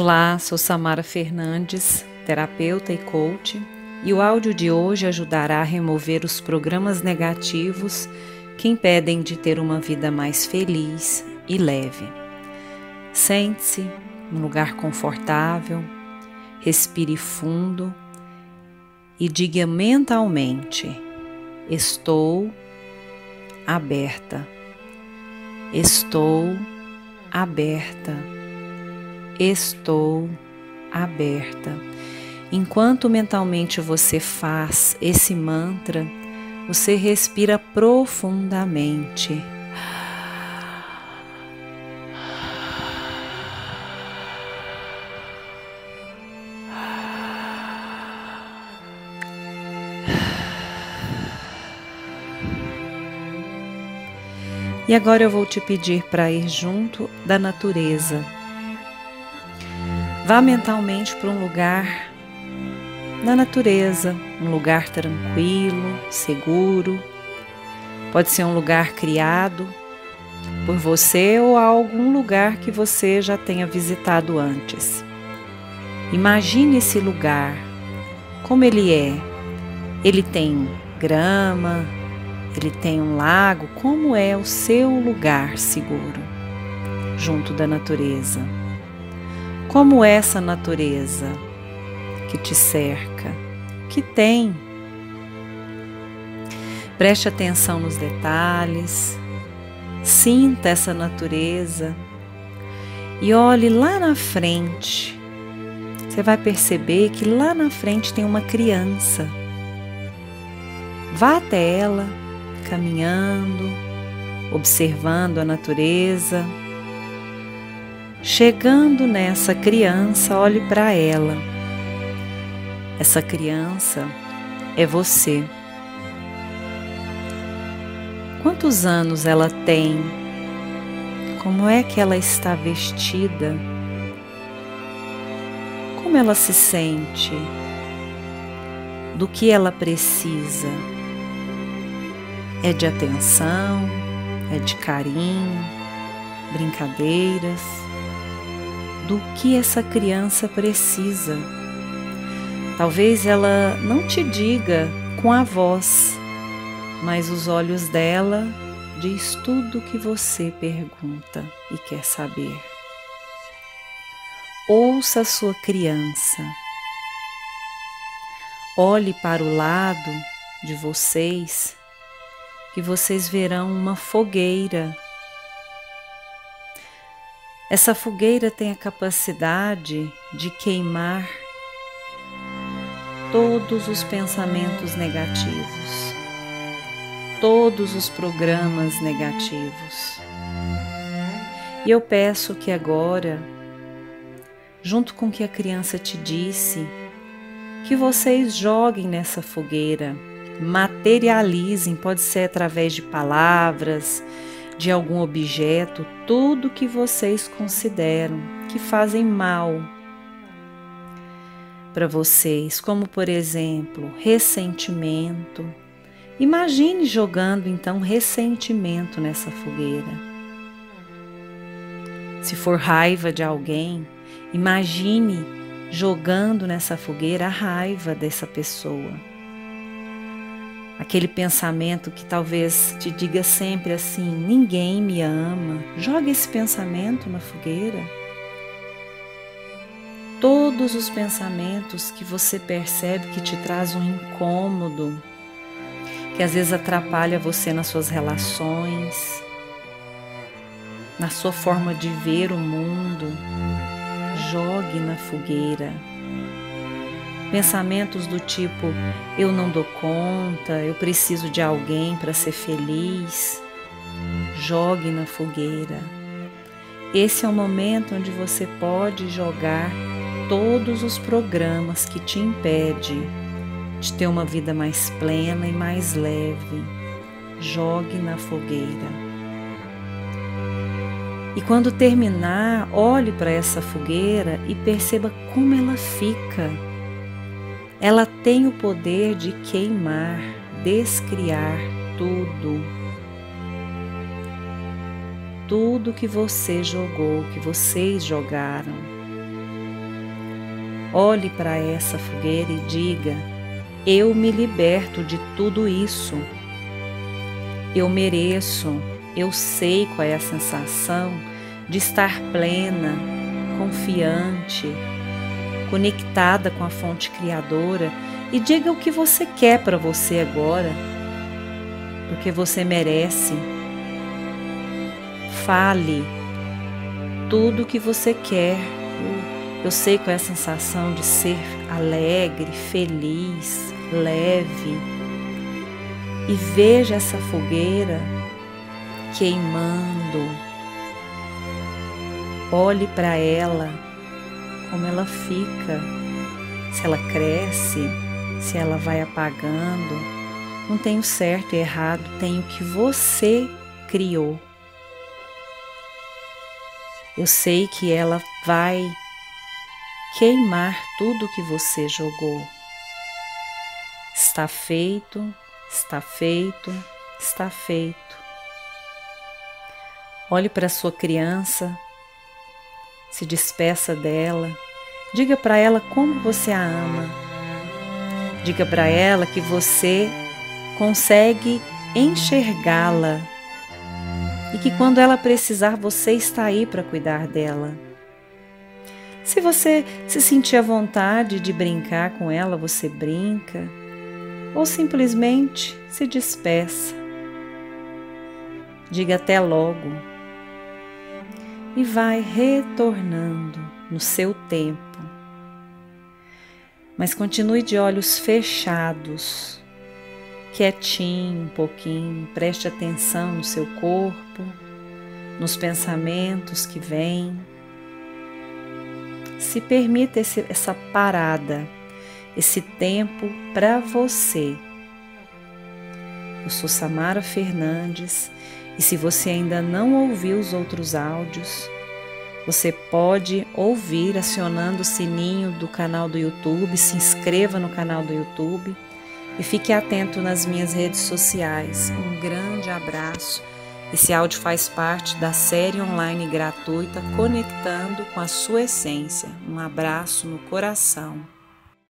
Olá, sou Samara Fernandes, terapeuta e coach, e o áudio de hoje ajudará a remover os programas negativos que impedem de ter uma vida mais feliz e leve. Sente-se num lugar confortável, respire fundo e diga mentalmente: Estou aberta. Estou aberta. Estou aberta. Enquanto mentalmente você faz esse mantra, você respira profundamente. E agora eu vou te pedir para ir junto da natureza. Vá mentalmente para um lugar na natureza, um lugar tranquilo, seguro. Pode ser um lugar criado por você ou algum lugar que você já tenha visitado antes. Imagine esse lugar, como ele é. Ele tem grama, ele tem um lago, como é o seu lugar seguro junto da natureza? Como essa natureza que te cerca? Que tem? Preste atenção nos detalhes, sinta essa natureza e olhe lá na frente. Você vai perceber que lá na frente tem uma criança. Vá até ela caminhando, observando a natureza. Chegando nessa criança, olhe para ela. Essa criança é você. Quantos anos ela tem? Como é que ela está vestida? Como ela se sente? Do que ela precisa? É de atenção, é de carinho, brincadeiras. Do que essa criança precisa? Talvez ela não te diga com a voz, mas os olhos dela diz tudo o que você pergunta e quer saber. Ouça a sua criança. Olhe para o lado de vocês que vocês verão uma fogueira. Essa fogueira tem a capacidade de queimar todos os pensamentos negativos, todos os programas negativos. E eu peço que agora, junto com o que a criança te disse, que vocês joguem nessa fogueira materializem, pode ser através de palavras, de algum objeto, tudo que vocês consideram que fazem mal para vocês, como por exemplo, ressentimento. Imagine jogando então ressentimento nessa fogueira. Se for raiva de alguém, imagine jogando nessa fogueira a raiva dessa pessoa aquele pensamento que talvez te diga sempre assim: ninguém me ama. Joga esse pensamento na fogueira. Todos os pensamentos que você percebe que te traz um incômodo, que às vezes atrapalha você nas suas relações, na sua forma de ver o mundo, jogue na fogueira Pensamentos do tipo: eu não dou conta, eu preciso de alguém para ser feliz. Jogue na fogueira. Esse é o momento onde você pode jogar todos os programas que te impedem de ter uma vida mais plena e mais leve. Jogue na fogueira. E quando terminar, olhe para essa fogueira e perceba como ela fica ela tem o poder de queimar, descriar tudo. Tudo que você jogou, que vocês jogaram. Olhe para essa fogueira e diga: Eu me liberto de tudo isso. Eu mereço, eu sei qual é a sensação de estar plena, confiante, conectada com a fonte criadora e diga o que você quer para você agora, porque você merece. Fale tudo o que você quer. Eu sei qual é a sensação de ser alegre, feliz, leve. E veja essa fogueira queimando. Olhe para ela, como ela fica, se ela cresce, se ela vai apagando. Não tem o certo e errado, tem o que você criou. Eu sei que ela vai queimar tudo que você jogou. Está feito, está feito, está feito. Olhe para sua criança, se despeça dela, diga para ela como você a ama. Diga para ela que você consegue enxergá-la e que quando ela precisar, você está aí para cuidar dela. Se você se sentir à vontade de brincar com ela, você brinca, ou simplesmente se despeça. Diga até logo e vai retornando no seu tempo. Mas continue de olhos fechados quietinho um pouquinho, preste atenção no seu corpo, nos pensamentos que vêm. Se permita esse, essa parada, esse tempo para você. Eu sou Samara Fernandes e se você ainda não ouviu os outros áudios, você pode ouvir acionando o sininho do canal do YouTube, se inscreva no canal do YouTube e fique atento nas minhas redes sociais. Um grande abraço. Esse áudio faz parte da série online gratuita Conectando com a Sua Essência. Um abraço no coração.